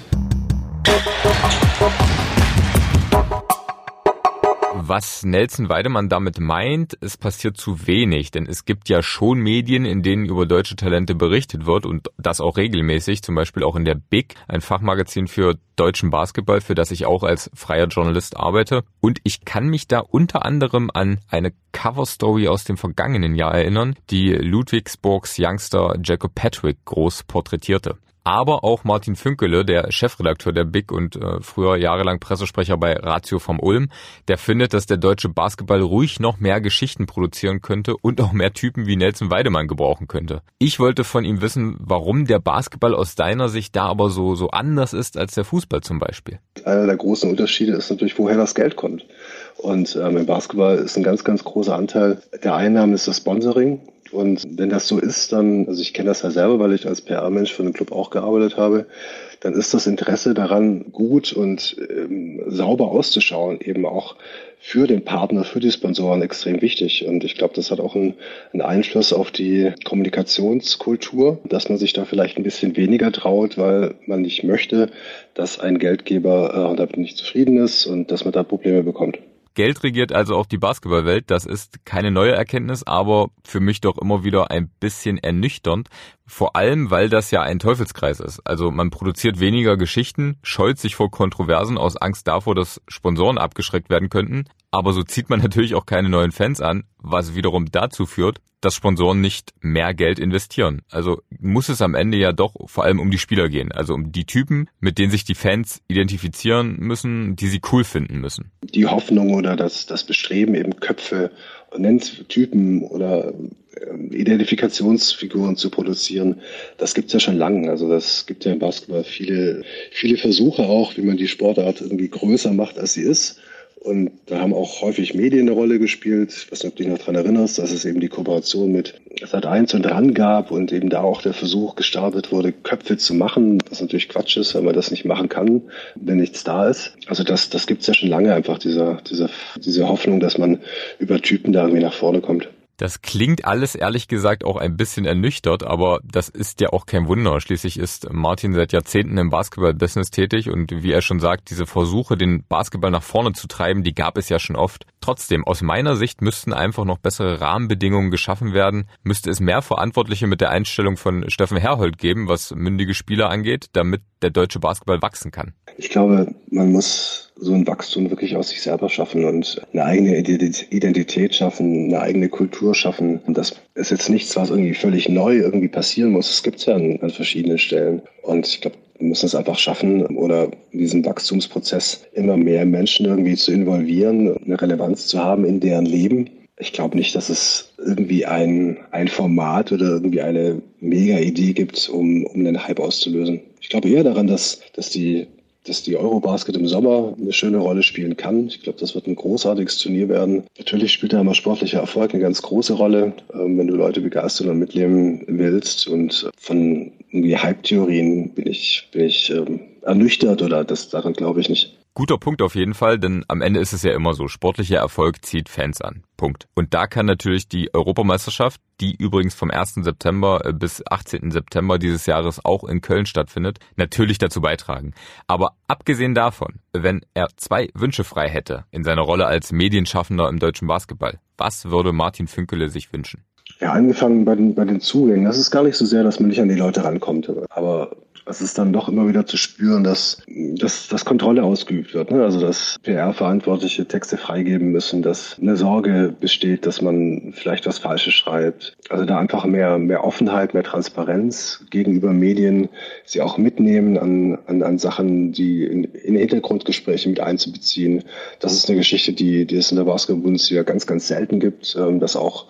Was Nelson Weidemann damit meint, es passiert zu wenig, denn es gibt ja schon Medien, in denen über deutsche Talente berichtet wird und das auch regelmäßig, zum Beispiel auch in der Big, ein Fachmagazin für deutschen Basketball, für das ich auch als freier Journalist arbeite. Und ich kann mich da unter anderem an eine Coverstory aus dem vergangenen Jahr erinnern, die Ludwigsburgs Youngster Jacob Patrick groß porträtierte aber auch Martin Fünkele, der Chefredakteur der Big und äh, früher jahrelang Pressesprecher bei Ratio vom Ulm, der findet, dass der deutsche Basketball ruhig noch mehr Geschichten produzieren könnte und auch mehr Typen wie Nelson Weidemann gebrauchen könnte. Ich wollte von ihm wissen, warum der Basketball aus deiner Sicht da aber so, so anders ist als der Fußball zum Beispiel. Einer der großen Unterschiede ist natürlich, woher das Geld kommt. Und ähm, im Basketball ist ein ganz, ganz großer Anteil der Einnahmen ist das Sponsoring. Und wenn das so ist, dann, also ich kenne das ja selber, weil ich als PR-Mensch für den Club auch gearbeitet habe, dann ist das Interesse daran, gut und ähm, sauber auszuschauen, eben auch für den Partner, für die Sponsoren extrem wichtig. Und ich glaube, das hat auch einen, einen, Einfluss auf die Kommunikationskultur, dass man sich da vielleicht ein bisschen weniger traut, weil man nicht möchte, dass ein Geldgeber äh, damit nicht zufrieden ist und dass man da Probleme bekommt. Geld regiert also auch die Basketballwelt. Das ist keine neue Erkenntnis, aber für mich doch immer wieder ein bisschen ernüchternd. Vor allem, weil das ja ein Teufelskreis ist. Also man produziert weniger Geschichten, scheut sich vor Kontroversen aus Angst davor, dass Sponsoren abgeschreckt werden könnten. Aber so zieht man natürlich auch keine neuen Fans an, was wiederum dazu führt, dass Sponsoren nicht mehr Geld investieren. Also muss es am Ende ja doch vor allem um die Spieler gehen, also um die Typen, mit denen sich die Fans identifizieren müssen, die sie cool finden müssen. Die Hoffnung oder das, das Bestreben, eben Köpfe, Typen oder ähm, Identifikationsfiguren zu produzieren, das gibt's ja schon lange. Also das gibt ja im Basketball viele, viele Versuche auch, wie man die Sportart irgendwie größer macht, als sie ist. Und da haben auch häufig Medien eine Rolle gespielt. Ich weiß nicht, ob du dich noch daran erinnerst, dass es eben die Kooperation mit Sat1 und RAN gab und eben da auch der Versuch gestartet wurde, Köpfe zu machen, was natürlich Quatsch ist, weil man das nicht machen kann, wenn nichts da ist. Also das, das gibt's ja schon lange einfach, dieser, dieser, diese Hoffnung, dass man über Typen da irgendwie nach vorne kommt. Das klingt alles ehrlich gesagt auch ein bisschen ernüchtert, aber das ist ja auch kein Wunder. Schließlich ist Martin seit Jahrzehnten im Basketball-Business tätig und wie er schon sagt, diese Versuche, den Basketball nach vorne zu treiben, die gab es ja schon oft. Trotzdem, aus meiner Sicht müssten einfach noch bessere Rahmenbedingungen geschaffen werden, müsste es mehr Verantwortliche mit der Einstellung von Steffen Herhold geben, was mündige Spieler angeht, damit der deutsche Basketball wachsen kann. Ich glaube, man muss so ein Wachstum wirklich aus sich selber schaffen und eine eigene Identität schaffen, eine eigene Kultur schaffen. Und das ist jetzt nichts, was irgendwie völlig neu irgendwie passieren muss. Es gibt es ja an, an verschiedenen Stellen. Und ich glaube, wir müssen es einfach schaffen oder in diesem Wachstumsprozess immer mehr Menschen irgendwie zu involvieren, eine Relevanz zu haben in deren Leben. Ich glaube nicht, dass es irgendwie ein, ein Format oder irgendwie eine Mega-Idee gibt, um, um einen Hype auszulösen. Ich glaube eher daran, dass, dass die dass die Eurobasket im Sommer eine schöne Rolle spielen kann. Ich glaube, das wird ein großartiges Turnier werden. Natürlich spielt da immer sportlicher Erfolg eine ganz große Rolle, ähm, wenn du Leute begeistern und mitleben willst. Und von irgendwie Hype-Theorien bin ich, bin ich ähm, ernüchtert oder das daran glaube ich nicht. Guter Punkt auf jeden Fall, denn am Ende ist es ja immer so, sportlicher Erfolg zieht Fans an. Punkt. Und da kann natürlich die Europameisterschaft, die übrigens vom 1. September äh, bis 18. September dieses Jahres auch in Köln stattfindet, natürlich dazu beitragen. Aber abgesehen davon, wenn er zwei Wünsche frei hätte in seiner Rolle als Medienschaffender im deutschen Basketball, was würde Martin Fünkele sich wünschen? Ja, angefangen bei den, bei den Zugängen. Das ist gar nicht so sehr, dass man nicht an die Leute rankommt. Aber es ist dann doch immer wieder zu spüren, dass, dass, dass Kontrolle ausgeübt wird. Ne? Also dass PR-Verantwortliche Texte freigeben müssen, dass eine Sorge besteht, dass man vielleicht was Falsches schreibt. Also da einfach mehr, mehr Offenheit, mehr Transparenz gegenüber Medien, sie auch mitnehmen an, an, an Sachen, die in, in Hintergrundgespräche mit einzubeziehen. Das ist eine Geschichte, die, die es in der Basketball-Bundesliga ganz, ganz selten gibt, ähm, dass auch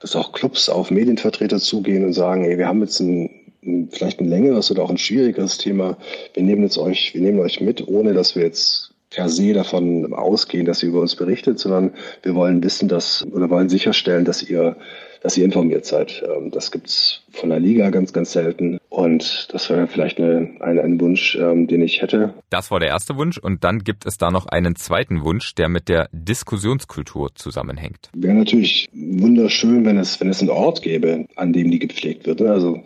dass auch Clubs auf Medienvertreter zugehen und sagen, ey, wir haben jetzt ein vielleicht ein längeres oder auch ein schwierigeres Thema. Wir nehmen jetzt euch, wir nehmen euch mit, ohne dass wir jetzt per se davon ausgehen, dass ihr über uns berichtet, sondern wir wollen wissen, dass oder wollen sicherstellen, dass ihr dass ihr informiert seid. Ähm, das gibt's von der Liga ganz, ganz selten. Und das wäre vielleicht eine, ein, ein Wunsch, ähm, den ich hätte. Das war der erste Wunsch. Und dann gibt es da noch einen zweiten Wunsch, der mit der Diskussionskultur zusammenhängt. Wäre natürlich wunderschön, wenn es, wenn es einen Ort gäbe, an dem die gepflegt wird. Ne? Also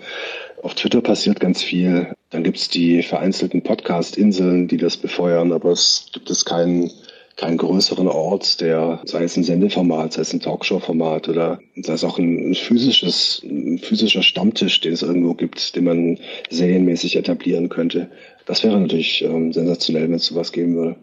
auf Twitter passiert ganz viel. Dann gibt's die vereinzelten Podcast-Inseln, die das befeuern, aber es gibt es keinen keinen größeren Ort, der, sei es ein Sendeformat, sei es ein Talkshow-Format oder sei es auch ein physisches, ein physischer Stammtisch, den es irgendwo gibt, den man serienmäßig etablieren könnte. Das wäre natürlich ähm, sensationell, wenn es sowas geben würde.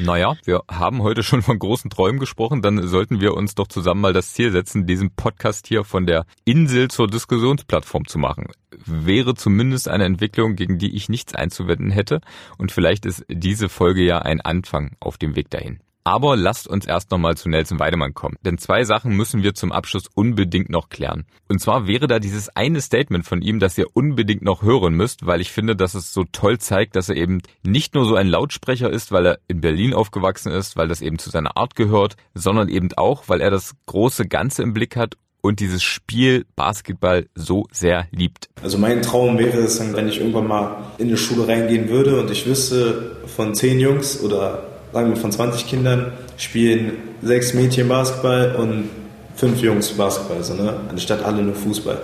Naja, wir haben heute schon von großen Träumen gesprochen, dann sollten wir uns doch zusammen mal das Ziel setzen, diesen Podcast hier von der Insel zur Diskussionsplattform zu machen. Wäre zumindest eine Entwicklung, gegen die ich nichts einzuwenden hätte und vielleicht ist diese Folge ja ein Anfang auf dem Weg dahin. Aber lasst uns erst nochmal zu Nelson Weidemann kommen. Denn zwei Sachen müssen wir zum Abschluss unbedingt noch klären. Und zwar wäre da dieses eine Statement von ihm, das ihr unbedingt noch hören müsst, weil ich finde, dass es so toll zeigt, dass er eben nicht nur so ein Lautsprecher ist, weil er in Berlin aufgewachsen ist, weil das eben zu seiner Art gehört, sondern eben auch, weil er das große Ganze im Blick hat und dieses Spiel Basketball so sehr liebt. Also mein Traum wäre es dann, wenn ich irgendwann mal in eine Schule reingehen würde und ich wüsste, von zehn Jungs oder sagen wir von 20 Kindern spielen sechs Mädchen Basketball und fünf Jungs Basketball, so, ne? anstatt alle nur Fußball.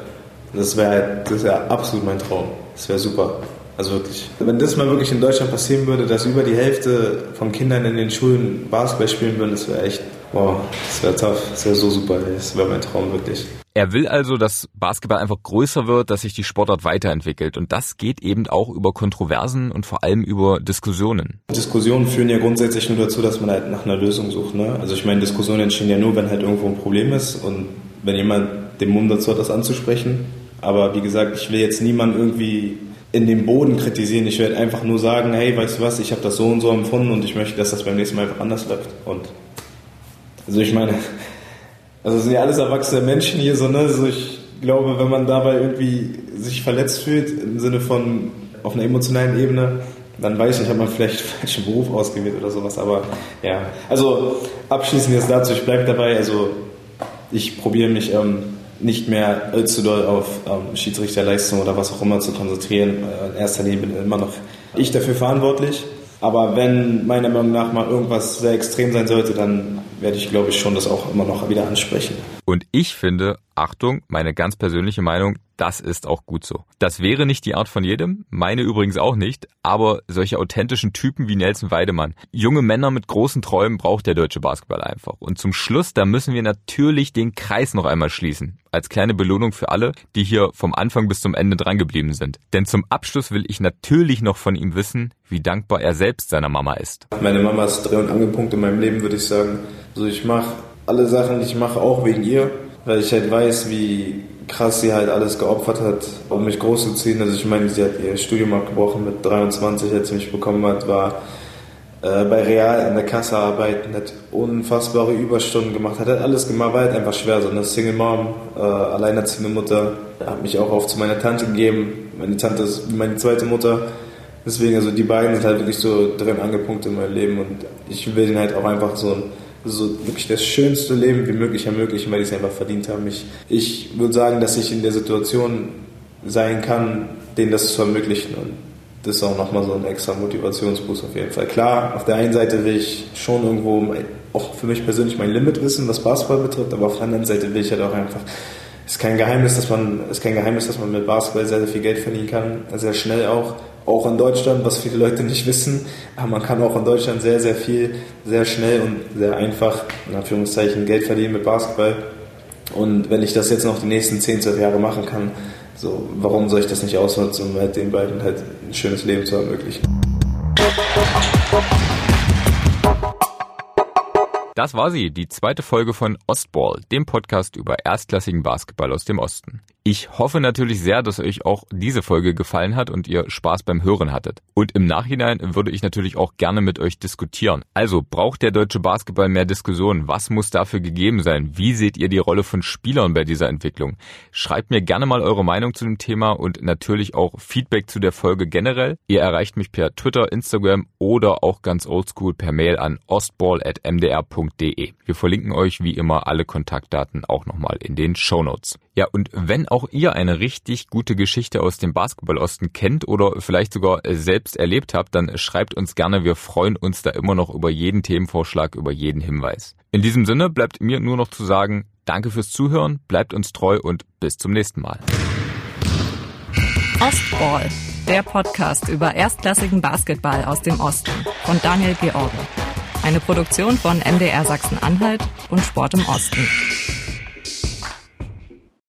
Das wäre das wär absolut mein Traum. Das wäre super. Also wirklich. Wenn das mal wirklich in Deutschland passieren würde, dass über die Hälfte von Kindern in den Schulen Basketball spielen würden, das wäre echt, wow, das wäre tough. Das wäre so super. Das wäre mein Traum wirklich. Er will also, dass Basketball einfach größer wird, dass sich die Sportart weiterentwickelt. Und das geht eben auch über Kontroversen und vor allem über Diskussionen. Diskussionen führen ja grundsätzlich nur dazu, dass man halt nach einer Lösung sucht. Ne? Also ich meine, Diskussionen entstehen ja nur, wenn halt irgendwo ein Problem ist und wenn jemand den Mumm dazu hat, das anzusprechen. Aber wie gesagt, ich will jetzt niemanden irgendwie in den Boden kritisieren. Ich werde einfach nur sagen, hey, weißt du was, ich habe das so und so empfunden und ich möchte, dass das beim nächsten Mal einfach anders läuft. Und also ich meine, also sind ja alles erwachsene Menschen hier, so, ne? Also ich glaube, wenn man dabei irgendwie sich verletzt fühlt, im Sinne von auf einer emotionalen Ebene, dann weiß ich nicht, hat man vielleicht einen *laughs* falschen Beruf ausgewählt oder sowas. Aber ja, also abschließend jetzt dazu, ich bleibe dabei, also ich probiere mich ähm, nicht mehr allzu doll auf ähm, Schiedsrichterleistung oder was auch immer zu konzentrieren. Äh, in erster Linie bin immer noch ich dafür verantwortlich. Aber wenn meiner Meinung nach mal irgendwas sehr extrem sein sollte, dann werde ich, glaube ich, schon das auch immer noch wieder ansprechen. Und ich finde, Achtung, meine ganz persönliche Meinung, das ist auch gut so. Das wäre nicht die Art von jedem, meine übrigens auch nicht, aber solche authentischen Typen wie Nelson Weidemann, junge Männer mit großen Träumen braucht der deutsche Basketball einfach. Und zum Schluss, da müssen wir natürlich den Kreis noch einmal schließen. Als kleine Belohnung für alle, die hier vom Anfang bis zum Ende drangeblieben sind. Denn zum Abschluss will ich natürlich noch von ihm wissen, wie dankbar er selbst seiner Mama ist. Meine Mama ist Dreh- und Angelpunkt in meinem Leben, würde ich sagen. Also ich mache alle Sachen, die ich mache, auch wegen ihr, weil ich halt weiß, wie krass sie halt alles geopfert hat, um mich groß zu ziehen. Also ich meine, sie hat ihr Studium abgebrochen mit 23, als sie mich bekommen hat, war äh, bei Real in der Kasse arbeiten, hat unfassbare Überstunden gemacht, hat halt alles gemacht, war halt einfach schwer, so eine Single Mom, äh, alleinerziehende Mutter, hat mich auch oft zu meiner Tante gegeben. Meine Tante ist meine zweite Mutter. Deswegen, also die beiden sind halt wirklich so drin angepunktet in meinem Leben und ich will ihnen halt auch einfach so ein so wirklich das schönste Leben wie möglich ermöglichen, weil die es einfach verdient haben. Ich, ich würde sagen, dass ich in der Situation sein kann, denen das zu ermöglichen. Und das ist auch nochmal so ein extra Motivationsboost auf jeden Fall. Klar, auf der einen Seite will ich schon irgendwo auch für mich persönlich mein Limit wissen, was Basketball betrifft, aber auf der anderen Seite will ich halt auch einfach ist kein Geheimnis, dass man ist kein Geheimnis, dass man mit Basketball sehr, sehr viel Geld verdienen kann, sehr schnell auch auch in Deutschland, was viele Leute nicht wissen. Aber man kann auch in Deutschland sehr, sehr viel, sehr schnell und sehr einfach, in Anführungszeichen, Geld verdienen mit Basketball. Und wenn ich das jetzt noch die nächsten 10, 12 Jahre machen kann, so, warum soll ich das nicht ausnutzen, um halt den beiden halt ein schönes Leben zu ermöglichen? Das war sie, die zweite Folge von Ostball, dem Podcast über erstklassigen Basketball aus dem Osten. Ich hoffe natürlich sehr, dass euch auch diese Folge gefallen hat und ihr Spaß beim Hören hattet. Und im Nachhinein würde ich natürlich auch gerne mit euch diskutieren. Also braucht der deutsche Basketball mehr Diskussion? Was muss dafür gegeben sein? Wie seht ihr die Rolle von Spielern bei dieser Entwicklung? Schreibt mir gerne mal eure Meinung zu dem Thema und natürlich auch Feedback zu der Folge generell. Ihr erreicht mich per Twitter, Instagram oder auch ganz oldschool per Mail an ostball.mdr.de. Wir verlinken euch wie immer alle Kontaktdaten auch nochmal in den Show Notes. Ja, und wenn auch ihr eine richtig gute Geschichte aus dem Basketballosten kennt oder vielleicht sogar selbst erlebt habt, dann schreibt uns gerne. Wir freuen uns da immer noch über jeden Themenvorschlag, über jeden Hinweis. In diesem Sinne bleibt mir nur noch zu sagen, danke fürs Zuhören, bleibt uns treu und bis zum nächsten Mal. Ostball, der Podcast über erstklassigen Basketball aus dem Osten von Daniel George. Eine Produktion von MDR Sachsen-Anhalt und Sport im Osten.